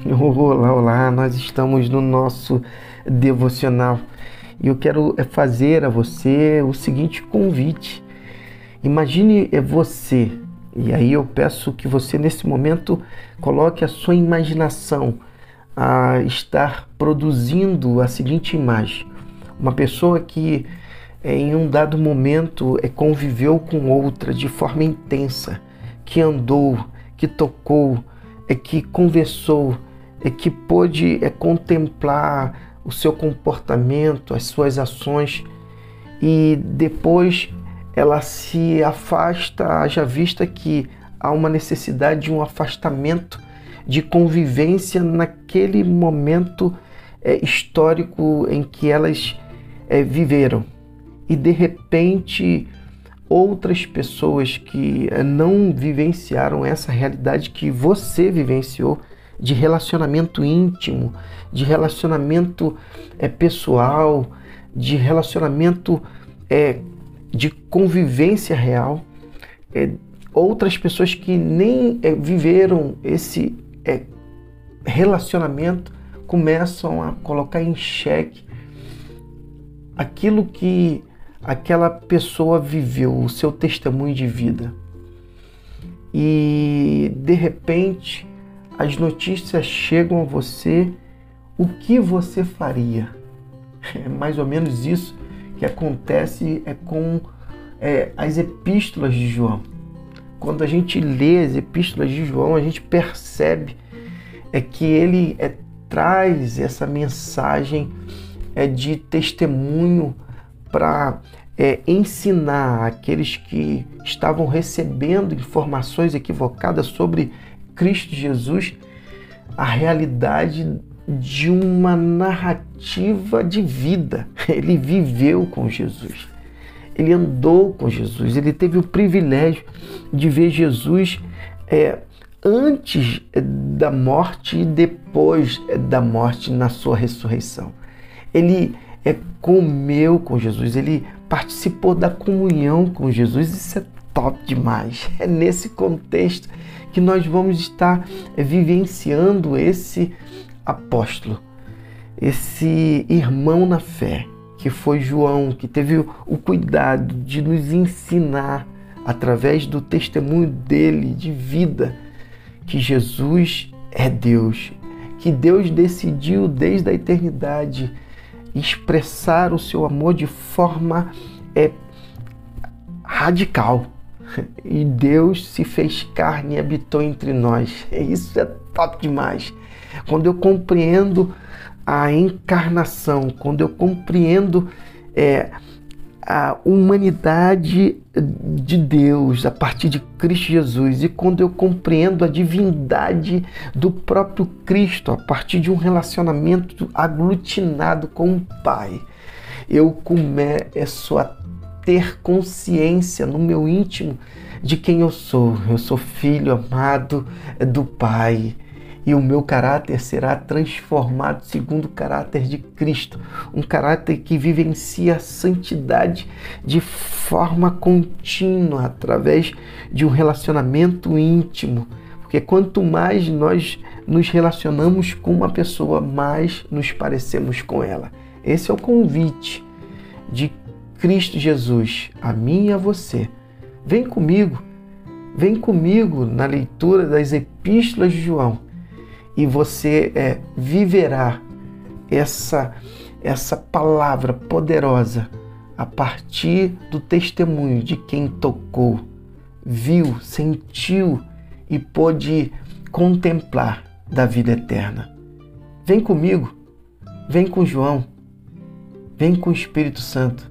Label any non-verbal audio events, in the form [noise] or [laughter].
[laughs] Olá, olá, nós estamos no nosso devocional e eu quero é, fazer a você o seguinte convite. Imagine é, você, e aí eu peço que você nesse momento coloque a sua imaginação a estar produzindo a seguinte imagem: uma pessoa que é, em um dado momento é, conviveu com outra de forma intensa, que andou, que tocou, que conversou, é que pôde é, contemplar o seu comportamento, as suas ações e depois ela se afasta, haja vista que há uma necessidade de um afastamento de convivência naquele momento é, histórico em que elas é, viveram. E de repente outras pessoas que eh, não vivenciaram essa realidade que você vivenciou de relacionamento íntimo, de relacionamento é, pessoal, de relacionamento é, de convivência real, é, outras pessoas que nem é, viveram esse relacionamento começam a colocar em xeque aquilo que aquela pessoa viveu, o seu testemunho de vida. E de repente as notícias chegam a você, o que você faria? [laughs] É mais ou menos isso que acontece é com é, as epístolas de João. Quando a gente lê as epístolas de João, a gente percebe é que ele é, traz essa mensagem é, de testemunho para é, ensinar aqueles que estavam recebendo informações equivocadas sobre Cristo Jesus a realidade de uma narrativa de vida. [laughs] Ele viveu com Jesus, ele andou com Jesus, ele teve o privilégio de ver Jesus é, antes da morte e depois da morte na sua ressurreição. Ele é, comeu com Jesus, ele participou da comunhão com Jesus. Isso é top demais. [laughs] É nesse contexto que nós vamos estar vivenciando esse apóstolo, esse irmão na fé, que foi João, que teve o cuidado de nos ensinar através do testemunho dele de vida que Jesus é Deus, que Deus decidiu desde a eternidade expressar o seu amor de forma é, radical. E Deus se fez carne e habitou entre nós. Isso é top demais. Quando eu compreendo a encarnação, quando eu compreendo é, a humanidade de Deus a partir de Cristo Jesus e quando eu compreendo a divindade do próprio Cristo a partir de um relacionamento aglutinado com o Pai, eu começo a ter consciência no meu íntimo de quem eu sou. Eu sou filho amado do Pai e o meu caráter será transformado segundo o caráter de Cristo, um caráter que vivencia a santidade de forma contínua através de um relacionamento íntimo. Porque quanto mais nós nos relacionamos com uma pessoa, mais nos parecemos com ela. Esse é o convite de Cristo Jesus a mim e a você. Vem comigo, vem comigo na leitura das epístolas de João e você é, viverá essa, essa palavra poderosa a partir do testemunho de quem tocou, viu, sentiu e pôde contemplar da vida eterna. Vem comigo, vem com João, vem com o Espírito Santo